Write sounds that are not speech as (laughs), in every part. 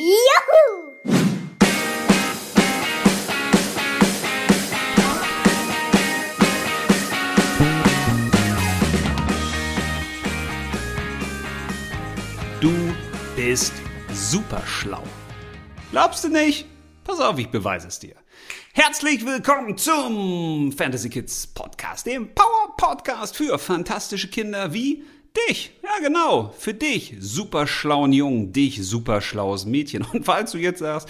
Juhu! Du bist super schlau. Glaubst du nicht? Pass auf, ich beweise es dir. Herzlich willkommen zum Fantasy Kids Podcast, dem Power Podcast für fantastische Kinder wie dich. Ja, genau, für dich, super schlauen Jungen, dich, super schlaues Mädchen. Und falls du jetzt sagst,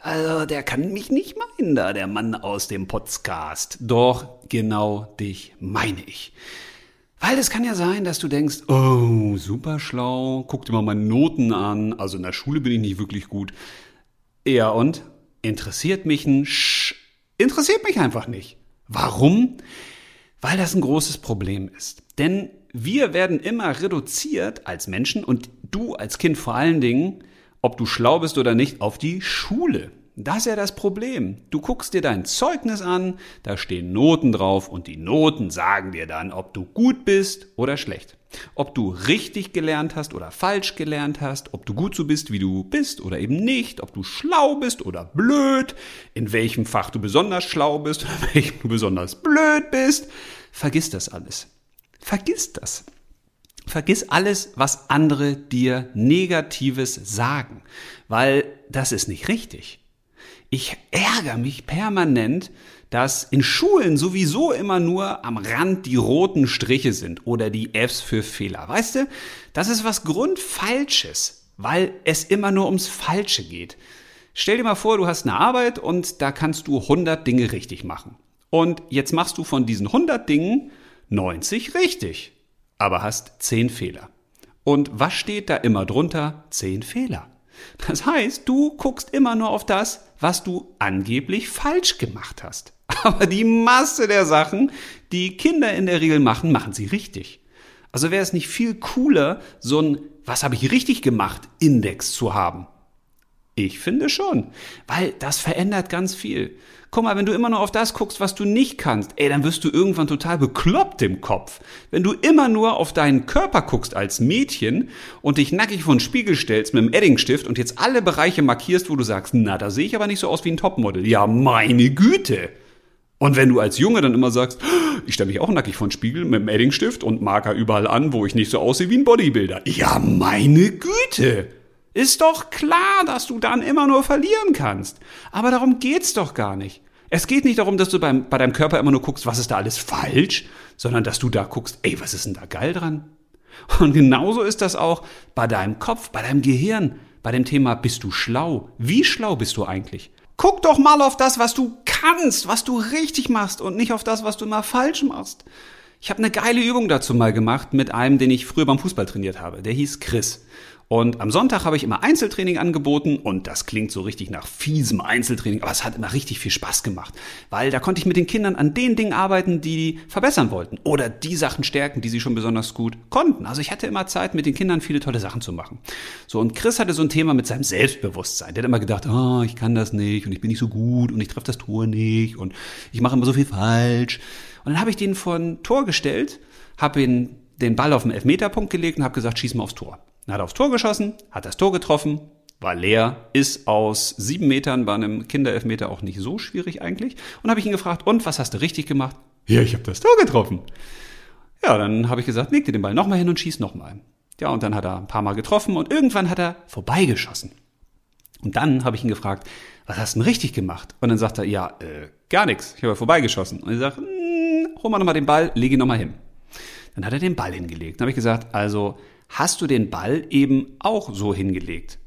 also der kann mich nicht meinen, da der Mann aus dem Podcast. Doch genau dich meine ich. Weil es kann ja sein, dass du denkst, oh, super schlau, guck dir mal meine Noten an, also in der Schule bin ich nicht wirklich gut. Ja, und? Interessiert mich ein Sch interessiert mich einfach nicht. Warum? Weil das ein großes Problem ist. Denn wir werden immer reduziert als Menschen und du als Kind vor allen Dingen, ob du schlau bist oder nicht, auf die Schule. Das ist ja das Problem. Du guckst dir dein Zeugnis an, da stehen Noten drauf und die Noten sagen dir dann, ob du gut bist oder schlecht. Ob du richtig gelernt hast oder falsch gelernt hast, ob du gut so bist, wie du bist oder eben nicht, ob du schlau bist oder blöd, in welchem Fach du besonders schlau bist oder in (laughs) welchem du besonders blöd bist. Vergiss das alles. Vergiss das. Vergiss alles, was andere dir Negatives sagen, weil das ist nicht richtig. Ich ärgere mich permanent, dass in Schulen sowieso immer nur am Rand die roten Striche sind oder die Fs für Fehler. Weißt du, das ist was Grundfalsches, weil es immer nur ums Falsche geht. Stell dir mal vor, du hast eine Arbeit und da kannst du 100 Dinge richtig machen. Und jetzt machst du von diesen 100 Dingen 90 richtig, aber hast 10 Fehler. Und was steht da immer drunter? 10 Fehler. Das heißt, du guckst immer nur auf das, was du angeblich falsch gemacht hast. (laughs) Aber die Masse der Sachen, die Kinder in der Regel machen, machen sie richtig. Also wäre es nicht viel cooler, so ein Was habe ich richtig gemacht Index zu haben? Ich finde schon, weil das verändert ganz viel. Guck mal, wenn du immer nur auf das guckst, was du nicht kannst, ey, dann wirst du irgendwann total bekloppt im Kopf. Wenn du immer nur auf deinen Körper guckst als Mädchen und dich nackig vor den Spiegel stellst mit einem Eddingstift und jetzt alle Bereiche markierst, wo du sagst, na, da sehe ich aber nicht so aus wie ein Topmodel. Ja, meine Güte. Und wenn du als Junge dann immer sagst, ich stelle mich auch nackig vor den Spiegel mit einem Eddingstift und Marker überall an, wo ich nicht so aussehe wie ein Bodybuilder. Ja, meine Güte. Ist doch klar, dass du dann immer nur verlieren kannst. Aber darum geht's doch gar nicht. Es geht nicht darum, dass du beim, bei deinem Körper immer nur guckst, was ist da alles falsch, sondern dass du da guckst, ey, was ist denn da geil dran? Und genauso ist das auch bei deinem Kopf, bei deinem Gehirn, bei dem Thema, bist du schlau? Wie schlau bist du eigentlich? Guck doch mal auf das, was du kannst, was du richtig machst und nicht auf das, was du immer falsch machst. Ich habe eine geile Übung dazu mal gemacht mit einem, den ich früher beim Fußball trainiert habe. Der hieß Chris. Und am Sonntag habe ich immer Einzeltraining angeboten und das klingt so richtig nach fiesem Einzeltraining, aber es hat immer richtig viel Spaß gemacht, weil da konnte ich mit den Kindern an den Dingen arbeiten, die die verbessern wollten oder die Sachen stärken, die sie schon besonders gut konnten. Also ich hatte immer Zeit, mit den Kindern viele tolle Sachen zu machen. So und Chris hatte so ein Thema mit seinem Selbstbewusstsein. Der hat immer gedacht, oh, ich kann das nicht und ich bin nicht so gut und ich treffe das Tor nicht und ich mache immer so viel falsch. Und dann habe ich den von Tor gestellt, habe ihn den Ball auf den Elfmeterpunkt gelegt und habe gesagt, schieß mal aufs Tor. Hat aufs Tor geschossen, hat das Tor getroffen, war leer, ist aus sieben Metern bei einem Kinderelfmeter auch nicht so schwierig eigentlich. Und habe ich ihn gefragt, und was hast du richtig gemacht? Ja, ich habe das Tor getroffen. Ja, dann habe ich gesagt, leg dir den Ball nochmal hin und schieß nochmal. Ja, und dann hat er ein paar Mal getroffen und irgendwann hat er vorbeigeschossen. Und dann habe ich ihn gefragt, was hast du denn richtig gemacht? Und dann sagt er, ja, äh, gar nichts, ich habe vorbeigeschossen. Und ich sage, hm, hol mal nochmal den Ball, leg ihn nochmal hin. Dann hat er den Ball hingelegt. Dann habe ich gesagt, also hast du den Ball eben auch so hingelegt?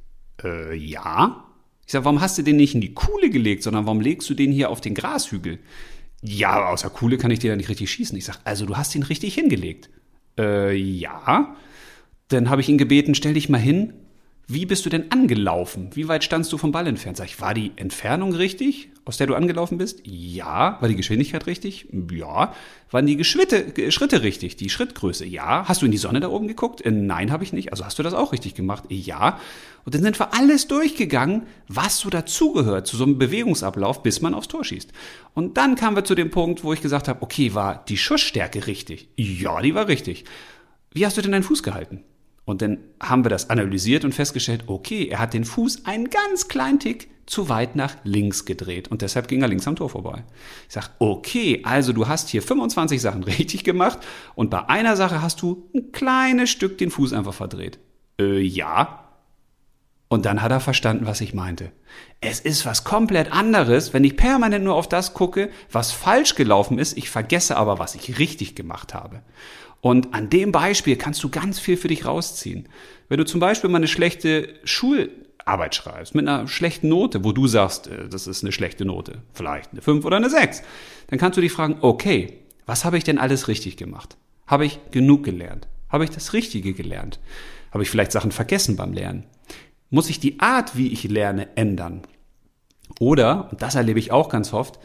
Äh, ja. Ich sage, warum hast du den nicht in die Kuhle gelegt, sondern warum legst du den hier auf den Grashügel? Ja, außer Kuhle kann ich dir da nicht richtig schießen. Ich sage, also du hast ihn richtig hingelegt. Äh, ja. Dann habe ich ihn gebeten, stell dich mal hin. Wie bist du denn angelaufen? Wie weit standst du vom Ball entfernt? Sag ich, war die Entfernung richtig, aus der du angelaufen bist? Ja. War die Geschwindigkeit richtig? Ja. Waren die Geschwitte, Schritte richtig? Die Schrittgröße? Ja. Hast du in die Sonne da oben geguckt? Äh, nein, habe ich nicht. Also hast du das auch richtig gemacht? Ja. Und dann sind wir alles durchgegangen, was so dazugehört zu so einem Bewegungsablauf, bis man aufs Tor schießt. Und dann kamen wir zu dem Punkt, wo ich gesagt habe, okay, war die Schussstärke richtig? Ja, die war richtig. Wie hast du denn deinen Fuß gehalten? Und dann haben wir das analysiert und festgestellt, okay, er hat den Fuß einen ganz kleinen Tick zu weit nach links gedreht und deshalb ging er links am Tor vorbei. Ich sag, okay, also du hast hier 25 Sachen (laughs) richtig gemacht und bei einer Sache hast du ein kleines Stück den Fuß einfach verdreht. Äh, ja. Und dann hat er verstanden, was ich meinte. Es ist was komplett anderes, wenn ich permanent nur auf das gucke, was falsch gelaufen ist, ich vergesse aber, was ich richtig gemacht habe. Und an dem Beispiel kannst du ganz viel für dich rausziehen. Wenn du zum Beispiel mal eine schlechte Schularbeit schreibst, mit einer schlechten Note, wo du sagst, äh, das ist eine schlechte Note, vielleicht eine 5 oder eine 6, dann kannst du dich fragen, okay, was habe ich denn alles richtig gemacht? Habe ich genug gelernt? Habe ich das Richtige gelernt? Habe ich vielleicht Sachen vergessen beim Lernen? Muss ich die Art, wie ich lerne, ändern? Oder, und das erlebe ich auch ganz oft,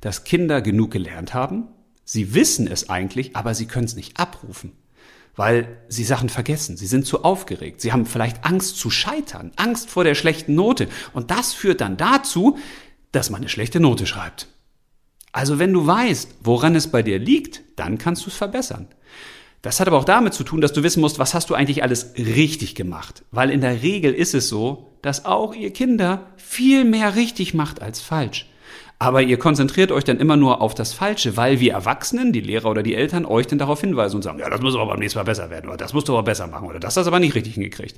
dass Kinder genug gelernt haben, Sie wissen es eigentlich, aber sie können es nicht abrufen, weil sie Sachen vergessen. Sie sind zu aufgeregt. Sie haben vielleicht Angst zu scheitern, Angst vor der schlechten Note. Und das führt dann dazu, dass man eine schlechte Note schreibt. Also wenn du weißt, woran es bei dir liegt, dann kannst du es verbessern. Das hat aber auch damit zu tun, dass du wissen musst, was hast du eigentlich alles richtig gemacht. Weil in der Regel ist es so, dass auch ihr Kinder viel mehr richtig macht als falsch. Aber ihr konzentriert euch dann immer nur auf das Falsche, weil wir Erwachsenen, die Lehrer oder die Eltern, euch dann darauf hinweisen und sagen, ja, das muss aber beim nächsten Mal besser werden oder das musst du aber besser machen oder das hast du aber nicht richtig hingekriegt.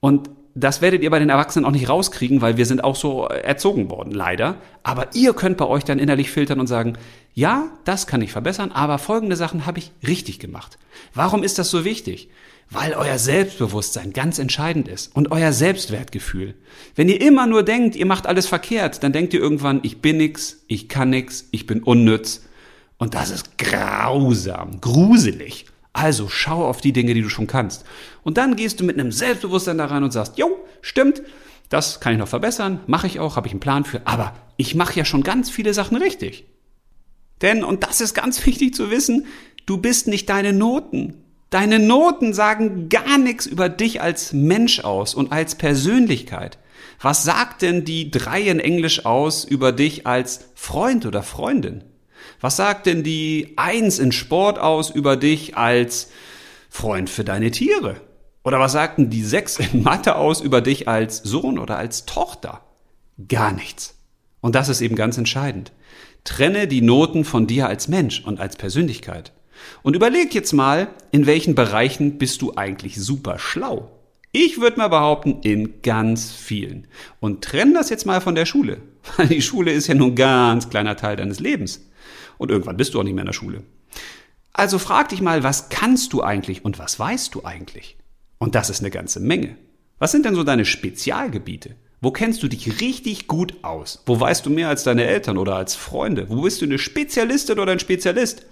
Und das werdet ihr bei den Erwachsenen auch nicht rauskriegen, weil wir sind auch so erzogen worden, leider. Aber ihr könnt bei euch dann innerlich filtern und sagen, ja, das kann ich verbessern, aber folgende Sachen habe ich richtig gemacht. Warum ist das so wichtig? Weil euer Selbstbewusstsein ganz entscheidend ist und euer Selbstwertgefühl. Wenn ihr immer nur denkt, ihr macht alles verkehrt, dann denkt ihr irgendwann, ich bin nix, ich kann nix, ich bin unnütz. Und das ist grausam, gruselig. Also schau auf die Dinge, die du schon kannst. Und dann gehst du mit einem Selbstbewusstsein da rein und sagst, jo, stimmt, das kann ich noch verbessern, mache ich auch, habe ich einen Plan für, aber ich mache ja schon ganz viele Sachen richtig. Denn, und das ist ganz (laughs) wichtig zu wissen, du bist nicht deine Noten. Deine Noten sagen gar nichts über dich als Mensch aus und als Persönlichkeit. Was sagt denn die drei in Englisch aus über dich als Freund oder Freundin? Was sagt denn die Eins in Sport aus über dich als Freund für deine Tiere? Oder was sagten die Sechs in Mathe aus über dich als Sohn oder als Tochter? Gar nichts. Und das ist eben ganz entscheidend. Trenne die Noten von dir als Mensch und als Persönlichkeit. Und überleg jetzt mal, in welchen Bereichen bist du eigentlich super schlau? Ich würde mal behaupten, in ganz vielen. Und trenn das jetzt mal von der Schule. (laughs) Weil die Schule ist ja nur ein ganz kleiner Teil deines Lebens. Und irgendwann bist du auch nicht mehr in der Schule. Also frag dich mal, was kannst du eigentlich und was weißt du eigentlich? Und das ist eine ganze Menge. Was sind denn so deine Spezialgebiete? Wo kennst du dich richtig gut aus? Wo weißt du mehr als deine Eltern oder als Freunde? Wo bist du eine Spezialistin oder ein Spezialist?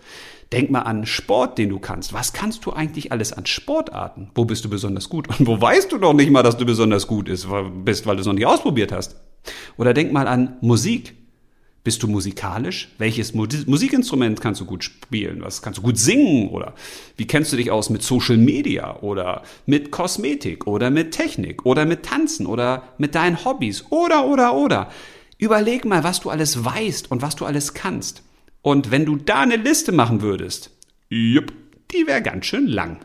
Denk mal an Sport, den du kannst. Was kannst du eigentlich alles an Sportarten? Wo bist du besonders gut? Und wo weißt du doch nicht mal, dass du besonders gut bist, weil du es noch nicht ausprobiert hast? Oder denk mal an Musik. Bist du musikalisch? Welches Musikinstrument kannst du gut spielen? Was kannst du gut singen? Oder wie kennst du dich aus mit Social Media oder mit Kosmetik oder mit Technik oder mit Tanzen oder mit deinen Hobbys oder, oder, oder? Überleg mal, was du alles weißt und was du alles kannst. Und wenn du da eine Liste machen würdest, jupp, die wäre ganz schön lang.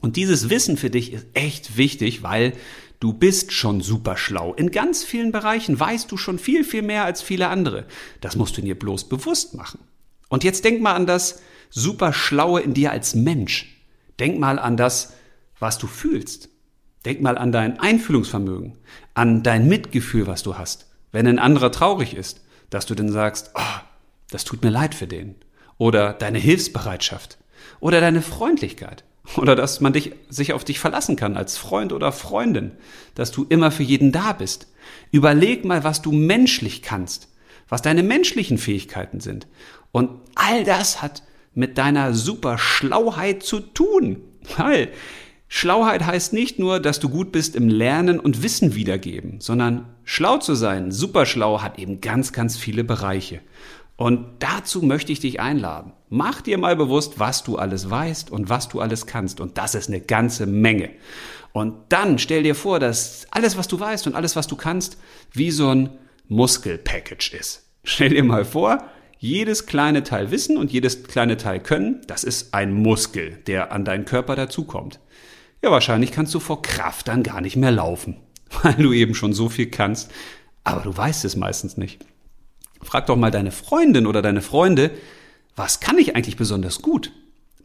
Und dieses Wissen für dich ist echt wichtig, weil du bist schon super schlau. In ganz vielen Bereichen weißt du schon viel, viel mehr als viele andere. Das musst du dir bloß bewusst machen. Und jetzt denk mal an das super Schlaue in dir als Mensch. Denk mal an das, was du fühlst. Denk mal an dein Einfühlungsvermögen, an dein Mitgefühl, was du hast. Wenn ein anderer traurig ist, dass du dann sagst, oh, das tut mir leid für den. Oder deine Hilfsbereitschaft. Oder deine Freundlichkeit. Oder dass man dich, sich auf dich verlassen kann als Freund oder Freundin. Dass du immer für jeden da bist. Überleg mal, was du menschlich kannst. Was deine menschlichen Fähigkeiten sind. Und all das hat mit deiner super Schlauheit zu tun. Weil Schlauheit heißt nicht nur, dass du gut bist im Lernen und Wissen wiedergeben, sondern schlau zu sein, super schlau hat eben ganz, ganz viele Bereiche. Und dazu möchte ich dich einladen. Mach dir mal bewusst, was du alles weißt und was du alles kannst. Und das ist eine ganze Menge. Und dann stell dir vor, dass alles, was du weißt und alles, was du kannst, wie so ein Muskelpackage ist. Stell dir mal vor, jedes kleine Teil Wissen und jedes kleine Teil Können, das ist ein Muskel, der an deinen Körper dazukommt. Ja, wahrscheinlich kannst du vor Kraft dann gar nicht mehr laufen, (laughs) weil du eben schon so viel kannst, aber du weißt es meistens nicht. Frag doch mal deine Freundin oder deine Freunde, was kann ich eigentlich besonders gut?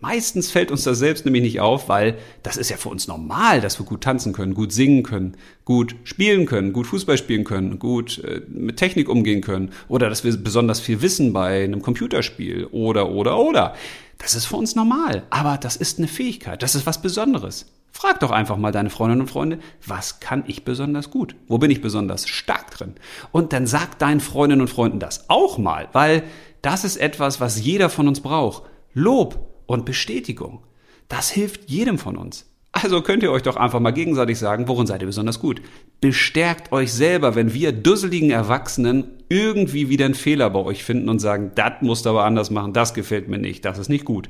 Meistens fällt uns das selbst nämlich nicht auf, weil das ist ja für uns normal, dass wir gut tanzen können, gut singen können, gut spielen können, gut Fußball spielen können, gut äh, mit Technik umgehen können oder dass wir besonders viel wissen bei einem Computerspiel oder oder oder. Das ist für uns normal, aber das ist eine Fähigkeit, das ist was Besonderes. Frag doch einfach mal deine Freundinnen und Freunde, was kann ich besonders gut? Wo bin ich besonders stark drin? Und dann sag deinen Freundinnen und Freunden das auch mal, weil das ist etwas, was jeder von uns braucht. Lob und Bestätigung. Das hilft jedem von uns. Also könnt ihr euch doch einfach mal gegenseitig sagen, worin seid ihr besonders gut. Bestärkt euch selber, wenn wir dusseligen Erwachsenen irgendwie wieder einen Fehler bei euch finden und sagen, das musst du aber anders machen, das gefällt mir nicht, das ist nicht gut.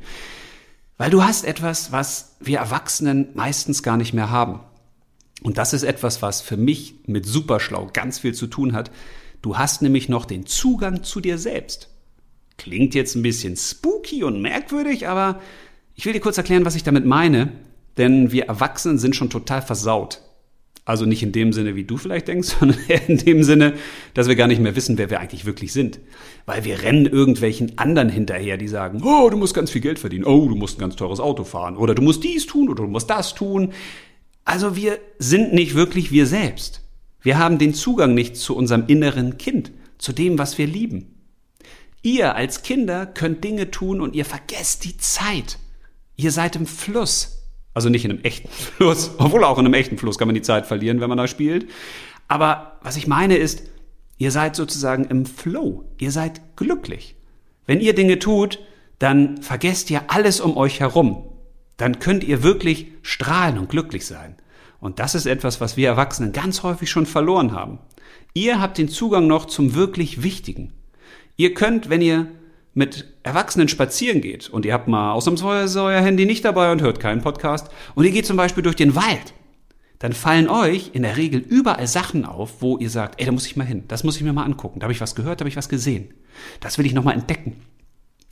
Weil du hast etwas, was wir Erwachsenen meistens gar nicht mehr haben. Und das ist etwas, was für mich mit Superschlau ganz viel zu tun hat. Du hast nämlich noch den Zugang zu dir selbst. Klingt jetzt ein bisschen spooky und merkwürdig, aber ich will dir kurz erklären, was ich damit meine, denn wir Erwachsenen sind schon total versaut. Also nicht in dem Sinne, wie du vielleicht denkst, (laughs) sondern in dem Sinne, dass wir gar nicht mehr wissen, wer wir eigentlich wirklich sind. Weil wir rennen irgendwelchen anderen hinterher, die sagen, oh, du musst ganz viel Geld verdienen, oh, du musst ein ganz teures Auto fahren, oder du musst dies tun, oder du musst das tun. Also wir sind nicht wirklich wir selbst. Wir haben den Zugang nicht zu unserem inneren Kind, zu dem, was wir lieben. Ihr als Kinder könnt Dinge tun und ihr vergesst die Zeit. Ihr seid im Fluss. Also nicht in einem echten Fluss, (laughs) obwohl auch in einem echten Fluss kann man die Zeit verlieren, wenn man da spielt. Aber was ich meine ist, ihr seid sozusagen im Flow. Ihr seid glücklich. Wenn ihr Dinge tut, dann vergesst ihr alles um euch herum. Dann könnt ihr wirklich strahlen und glücklich sein. Und das ist etwas, was wir Erwachsenen ganz häufig schon verloren haben. Ihr habt den Zugang noch zum wirklich Wichtigen. Ihr könnt, wenn ihr mit Erwachsenen spazieren geht und ihr habt mal ausnahmsweise euer Handy nicht dabei und hört keinen Podcast und ihr geht zum Beispiel durch den Wald, dann fallen euch in der Regel überall Sachen auf, wo ihr sagt, ey, da muss ich mal hin, das muss ich mir mal angucken, da habe ich was gehört, da habe ich was gesehen. Das will ich nochmal entdecken.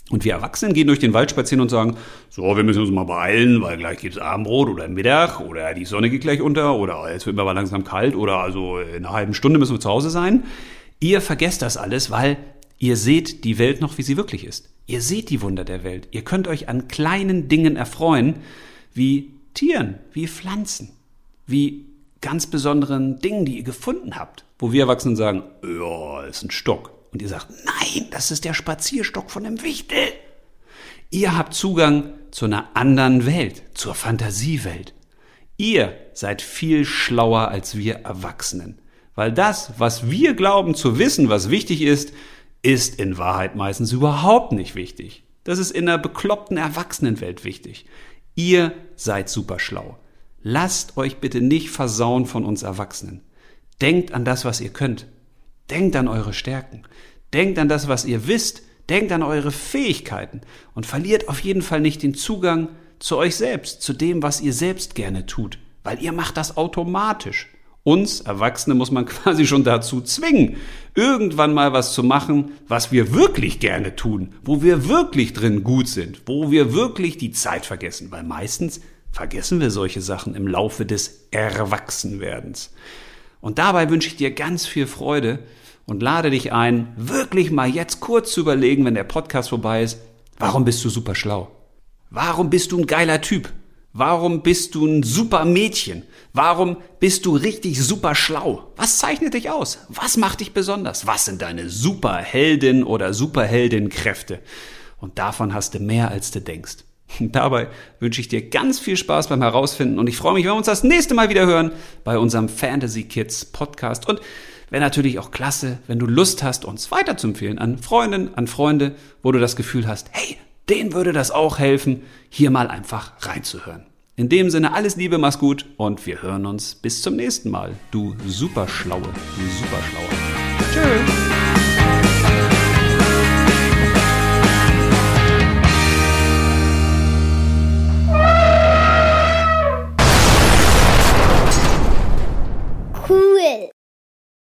Und wir Erwachsenen gehen durch den Wald spazieren und sagen, so, wir müssen uns mal beeilen, weil gleich gibt's Abendbrot oder Mittag oder die Sonne geht gleich unter oder jetzt wird mir aber langsam kalt oder also in einer halben Stunde müssen wir zu Hause sein. Ihr vergesst das alles, weil Ihr seht die Welt noch, wie sie wirklich ist. Ihr seht die Wunder der Welt. Ihr könnt euch an kleinen Dingen erfreuen, wie Tieren, wie Pflanzen, wie ganz besonderen Dingen, die ihr gefunden habt. Wo wir Erwachsenen sagen, ja, ist ein Stock. Und ihr sagt, nein, das ist der Spazierstock von dem Wichtel. Ihr habt Zugang zu einer anderen Welt, zur Fantasiewelt. Ihr seid viel schlauer als wir Erwachsenen. Weil das, was wir glauben zu wissen, was wichtig ist, ist in Wahrheit meistens überhaupt nicht wichtig. Das ist in einer bekloppten Erwachsenenwelt wichtig. Ihr seid super schlau. Lasst euch bitte nicht versauen von uns Erwachsenen. Denkt an das, was ihr könnt. Denkt an eure Stärken. Denkt an das, was ihr wisst. Denkt an eure Fähigkeiten und verliert auf jeden Fall nicht den Zugang zu euch selbst, zu dem, was ihr selbst gerne tut, weil ihr macht das automatisch. Uns Erwachsene muss man (laughs) quasi schon dazu zwingen, irgendwann mal was zu machen, was wir wirklich gerne tun, wo wir wirklich drin gut sind, wo wir wirklich die Zeit vergessen, weil meistens vergessen wir solche Sachen im Laufe des Erwachsenwerdens. Und dabei wünsche ich dir ganz viel Freude und lade dich ein, wirklich mal jetzt kurz zu überlegen, wenn der Podcast vorbei ist, warum bist du super schlau? Warum bist du ein geiler Typ? Warum bist du ein super Mädchen? Warum bist du richtig super schlau? Was zeichnet dich aus? Was macht dich besonders? Was sind deine Superheldin oder Superheldin-Kräfte? Und davon hast du mehr, als du denkst. (laughs) Dabei wünsche ich dir ganz viel Spaß beim Herausfinden und ich freue mich, wenn wir uns das nächste Mal wieder hören bei unserem Fantasy Kids Podcast. Und wäre natürlich auch klasse, wenn du Lust hast, uns weiterzuempfehlen an Freundinnen, an Freunde, wo du das Gefühl hast, hey, denen würde das auch helfen, hier mal einfach reinzuhören. In dem Sinne alles Liebe, mach's gut und wir hören uns bis zum nächsten Mal. Du Superschlaue, du Superschlaue. Tschüss.